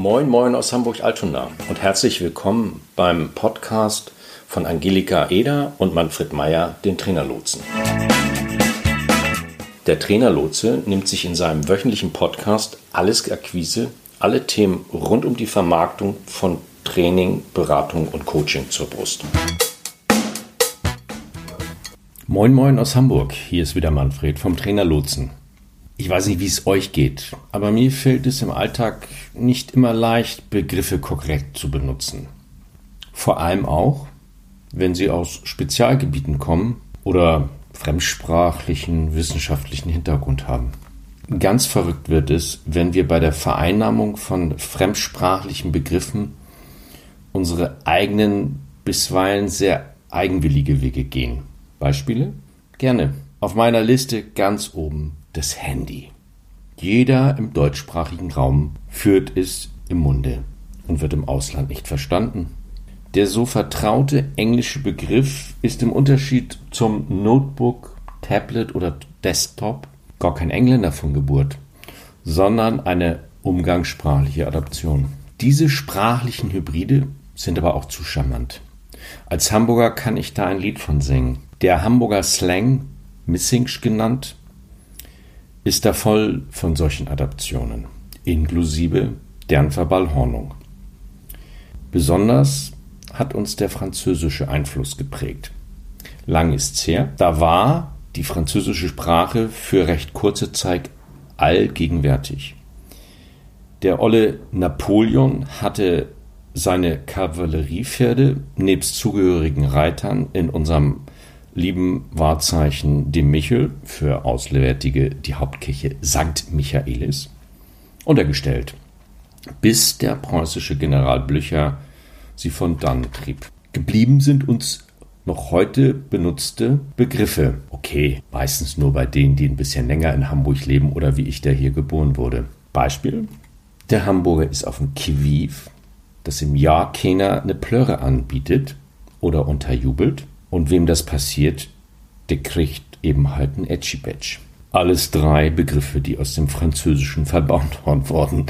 Moin, moin aus Hamburg-Altona und herzlich willkommen beim Podcast von Angelika Eder und Manfred Meyer, den Trainerlotsen. Der Trainerlotse nimmt sich in seinem wöchentlichen Podcast Alles Akquise, alle Themen rund um die Vermarktung von Training, Beratung und Coaching zur Brust. Moin, moin aus Hamburg. Hier ist wieder Manfred vom Trainerlotsen. Ich weiß nicht, wie es euch geht, aber mir fällt es im Alltag nicht immer leicht, Begriffe korrekt zu benutzen. Vor allem auch, wenn sie aus Spezialgebieten kommen oder fremdsprachlichen, wissenschaftlichen Hintergrund haben. Ganz verrückt wird es, wenn wir bei der Vereinnahmung von fremdsprachlichen Begriffen unsere eigenen, bisweilen sehr eigenwillige Wege gehen. Beispiele? Gerne. Auf meiner Liste ganz oben das Handy. Jeder im deutschsprachigen Raum führt es im Munde und wird im Ausland nicht verstanden. Der so vertraute englische Begriff ist im Unterschied zum Notebook, Tablet oder Desktop gar kein Engländer von Geburt, sondern eine umgangssprachliche Adaption. Diese sprachlichen Hybride sind aber auch zu charmant. Als Hamburger kann ich da ein Lied von singen. Der Hamburger Slang, Missingsch genannt, ist da voll von solchen Adaptionen, inklusive deren Verballhornung. Besonders hat uns der französische Einfluss geprägt. Lang ist's her, da war die französische Sprache für recht kurze Zeit allgegenwärtig. Der olle Napoleon hatte seine Kavalleriepferde nebst zugehörigen Reitern in unserem lieben Wahrzeichen dem Michel für Auswärtige die Hauptkirche St. Michaelis untergestellt, bis der preußische General Blücher sie von dann trieb. Geblieben sind uns noch heute benutzte Begriffe. Okay, meistens nur bei denen, die ein bisschen länger in Hamburg leben oder wie ich, der hier geboren wurde. Beispiel: Der Hamburger ist auf dem Kiviv, dass im Jahr keiner eine Plörre anbietet oder unterjubelt. Und wem das passiert, der kriegt eben halt ein Etchi-Batch. Alles drei Begriffe, die aus dem Französischen verbaut wurden.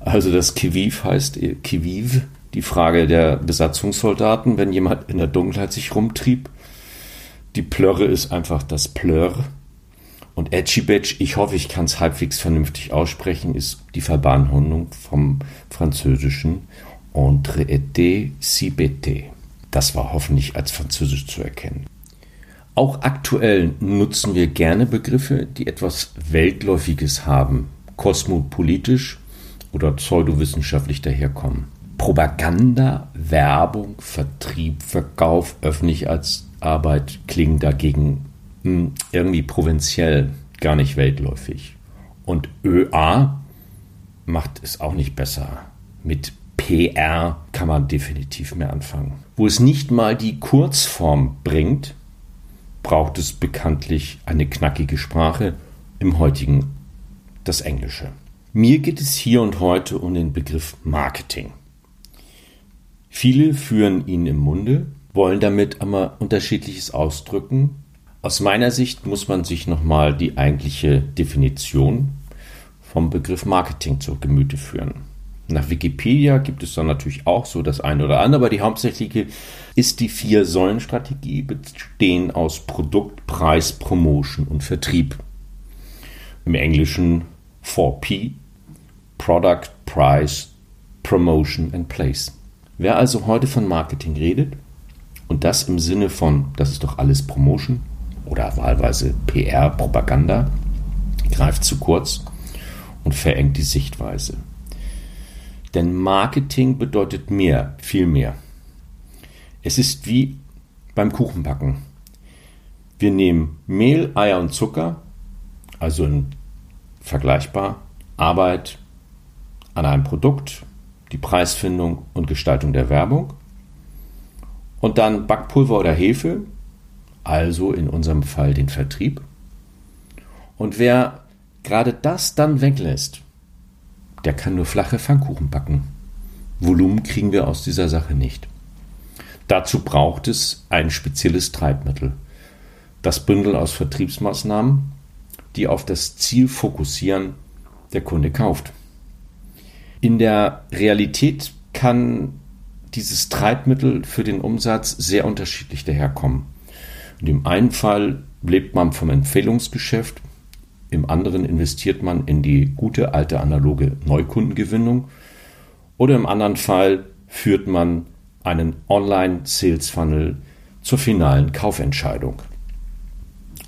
Also das Kiviv heißt Kiviv, die Frage der Besatzungssoldaten, wenn jemand in der Dunkelheit sich rumtrieb. Die Plörre ist einfach das Pleur. Und Etchibetch, ich hoffe, ich kann es halbwegs vernünftig aussprechen, ist die Verbahnhundung vom französischen Entre été si bête. Das war hoffentlich als Französisch zu erkennen. Auch aktuell nutzen wir gerne Begriffe, die etwas Weltläufiges haben, kosmopolitisch oder pseudowissenschaftlich daherkommen. Propaganda, Werbung, Vertrieb, Verkauf, öffentlich als Arbeit klingen dagegen hm, irgendwie provinziell, gar nicht weltläufig. Und ÖA macht es auch nicht besser. Mit PR kann man definitiv mehr anfangen. Wo es nicht mal die Kurzform bringt, braucht es bekanntlich eine knackige Sprache, im heutigen das Englische. Mir geht es hier und heute um den Begriff Marketing. Viele führen ihn im Munde, wollen damit aber unterschiedliches ausdrücken. Aus meiner Sicht muss man sich nochmal die eigentliche Definition vom Begriff Marketing zur Gemüte führen. Nach Wikipedia gibt es dann natürlich auch so das eine oder andere, aber die hauptsächliche ist die Vier-Säulen-Strategie, bestehen aus Produkt, Preis, Promotion und Vertrieb. Im Englischen 4P, Product, Price, Promotion and Place. Wer also heute von Marketing redet und das im Sinne von, das ist doch alles Promotion oder wahlweise PR, Propaganda, greift zu kurz und verengt die Sichtweise. Denn Marketing bedeutet mehr, viel mehr. Es ist wie beim Kuchenbacken. Wir nehmen Mehl, Eier und Zucker, also vergleichbar Arbeit an einem Produkt, die Preisfindung und Gestaltung der Werbung. Und dann Backpulver oder Hefe, also in unserem Fall den Vertrieb. Und wer gerade das dann weglässt, der kann nur flache Pfannkuchen backen. Volumen kriegen wir aus dieser Sache nicht. Dazu braucht es ein spezielles Treibmittel. Das Bündel aus Vertriebsmaßnahmen, die auf das Ziel fokussieren, der Kunde kauft. In der Realität kann dieses Treibmittel für den Umsatz sehr unterschiedlich daherkommen. In dem einen Fall lebt man vom Empfehlungsgeschäft, im anderen investiert man in die gute alte analoge Neukundengewinnung oder im anderen Fall führt man einen Online-Sales-Funnel zur finalen Kaufentscheidung.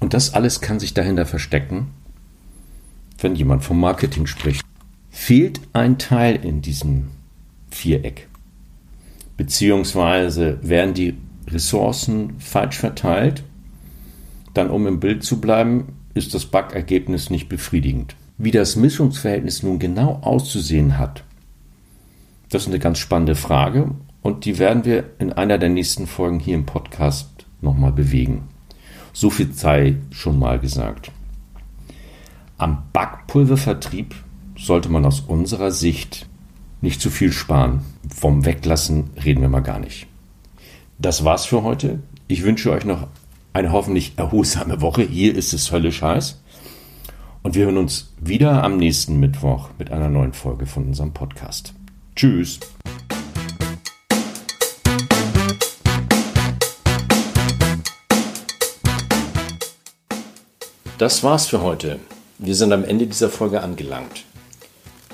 Und das alles kann sich dahinter verstecken, wenn jemand vom Marketing spricht. Fehlt ein Teil in diesem Viereck, beziehungsweise werden die Ressourcen falsch verteilt, dann um im Bild zu bleiben, ist das Backergebnis nicht befriedigend. Wie das Mischungsverhältnis nun genau auszusehen hat, das ist eine ganz spannende Frage und die werden wir in einer der nächsten Folgen hier im Podcast nochmal bewegen. So viel sei schon mal gesagt. Am Backpulververtrieb sollte man aus unserer Sicht nicht zu viel sparen. Vom Weglassen reden wir mal gar nicht. Das war's für heute. Ich wünsche euch noch eine hoffentlich erholsame Woche. Hier ist es höllisch heiß. Und wir hören uns wieder am nächsten Mittwoch mit einer neuen Folge von unserem Podcast. Tschüss. Das war's für heute. Wir sind am Ende dieser Folge angelangt.